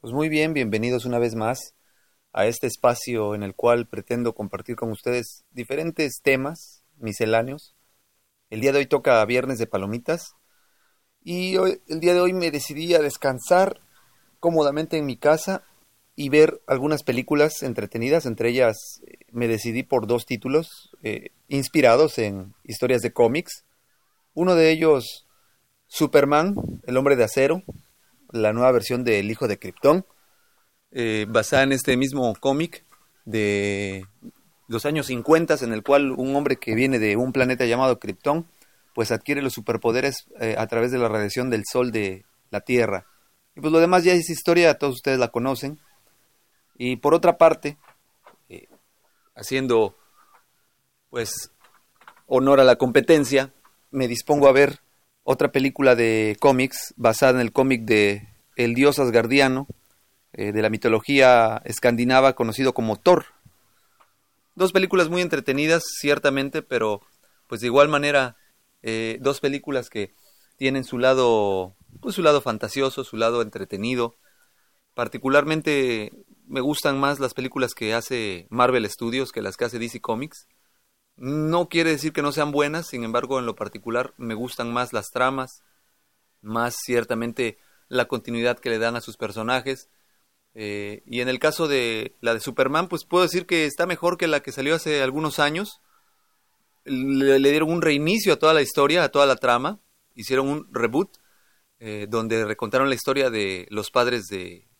Pues muy bien, bienvenidos una vez más a este espacio en el cual pretendo compartir con ustedes diferentes temas misceláneos. El día de hoy toca Viernes de Palomitas y hoy, el día de hoy me decidí a descansar cómodamente en mi casa y ver algunas películas entretenidas. Entre ellas eh, me decidí por dos títulos eh, inspirados en historias de cómics. Uno de ellos, Superman, el hombre de acero, la nueva versión de El Hijo de Krypton, eh, basada en este mismo cómic de los años 50, en el cual un hombre que viene de un planeta llamado Krypton, pues adquiere los superpoderes eh, a través de la radiación del Sol de la Tierra. Y pues lo demás ya es historia, todos ustedes la conocen. Y por otra parte, eh, haciendo pues honor a la competencia, me dispongo a ver otra película de cómics basada en el cómic de El dios asgardiano eh, de la mitología escandinava conocido como Thor. Dos películas muy entretenidas, ciertamente, pero pues de igual manera eh, dos películas que tienen su lado, pues su lado fantasioso, su lado entretenido. Particularmente me gustan más las películas que hace Marvel Studios que las que hace DC Comics. No quiere decir que no sean buenas, sin embargo, en lo particular me gustan más las tramas, más ciertamente la continuidad que le dan a sus personajes. Eh, y en el caso de la de Superman, pues puedo decir que está mejor que la que salió hace algunos años. Le, dieron un reinicio a toda la historia, a toda la trama. Hicieron un reboot, eh, donde recontaron la historia de los padres de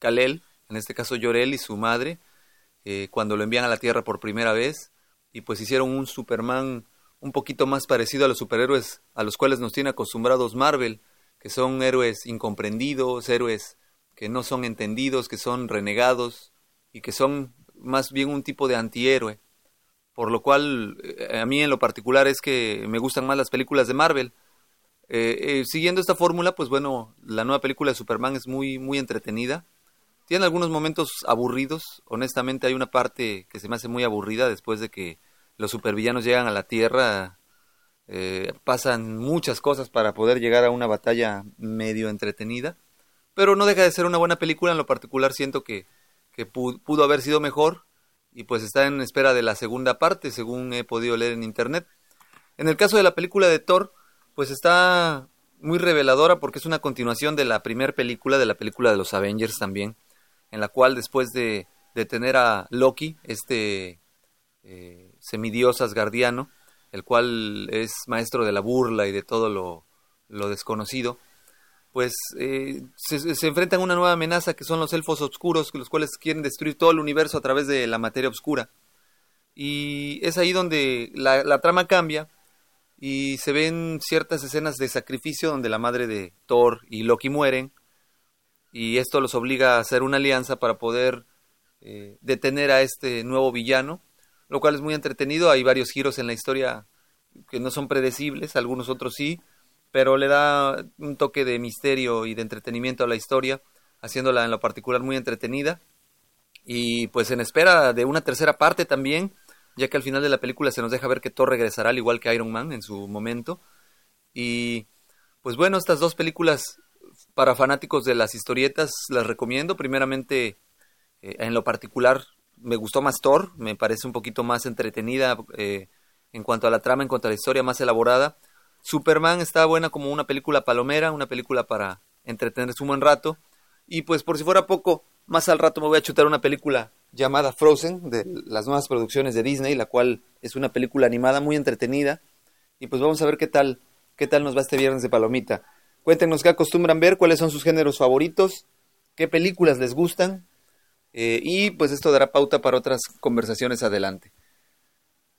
Kalel, en este caso Llorel y su madre, eh, cuando lo envían a la Tierra por primera vez y pues hicieron un Superman un poquito más parecido a los superhéroes a los cuales nos tiene acostumbrados Marvel, que son héroes incomprendidos, héroes que no son entendidos, que son renegados y que son más bien un tipo de antihéroe. Por lo cual, eh, a mí en lo particular es que me gustan más las películas de Marvel. Eh, eh, siguiendo esta fórmula, pues bueno, la nueva película de Superman es muy, muy entretenida. Tiene algunos momentos aburridos. Honestamente, hay una parte que se me hace muy aburrida después de que los supervillanos llegan a la Tierra. Eh, pasan muchas cosas para poder llegar a una batalla medio entretenida. Pero no deja de ser una buena película. En lo particular, siento que, que pudo haber sido mejor. Y pues está en espera de la segunda parte, según he podido leer en internet. En el caso de la película de Thor, pues está muy reveladora porque es una continuación de la primera película, de la película de los Avengers también en la cual después de, de tener a Loki, este eh, semidios asgardiano, el cual es maestro de la burla y de todo lo, lo desconocido, pues eh, se, enfrentan a una nueva amenaza que son los elfos oscuros, los cuales quieren destruir todo el universo a través de la materia oscura. Y es ahí donde la, la trama cambia y se ven ciertas escenas de sacrificio donde la madre de Thor y Loki mueren y esto los obliga a hacer una alianza para poder eh, detener a este nuevo villano, lo cual es muy entretenido. Hay varios giros en la historia que no son predecibles, algunos otros sí, pero le da un toque de misterio y de entretenimiento a la historia, haciéndola en lo particular muy entretenida. Y pues en espera de una tercera parte también, ya que al final de la película se nos deja ver que Thor regresará al igual que Iron Man en su momento. Y pues bueno, estas dos películas para fanáticos de las historietas las recomiendo. Primeramente, eh, en lo particular, me gustó más Thor, me parece un poquito más entretenida eh, en cuanto a la trama, en cuanto a la historia más elaborada. Superman está buena como una película palomera, una película para entretenerse un buen rato. Y pues por si fuera poco, más al rato me voy a chutar una película llamada Frozen, de las nuevas producciones de Disney, la cual es una película animada muy entretenida. Y pues vamos a ver qué tal, qué tal nos va este viernes de palomita. Cuéntenos qué acostumbran ver, cuáles son sus géneros favoritos, qué películas les gustan. Eh, y pues esto dará pauta para otras conversaciones adelante.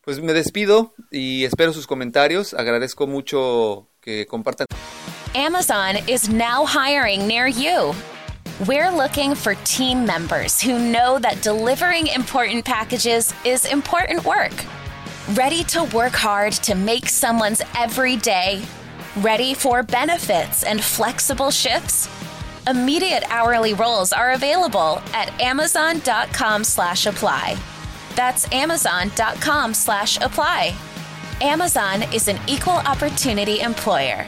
Pues me despido y espero sus comentarios. Agradezco mucho que compartan. Amazon is now hiring near you. We're looking for team members who know that delivering important packages is important work. Ready to work hard to make someone's every day? Ready for benefits and flexible shifts? Immediate hourly roles are available at amazon.com slash apply. That's amazon.com slash apply. Amazon is an equal opportunity employer.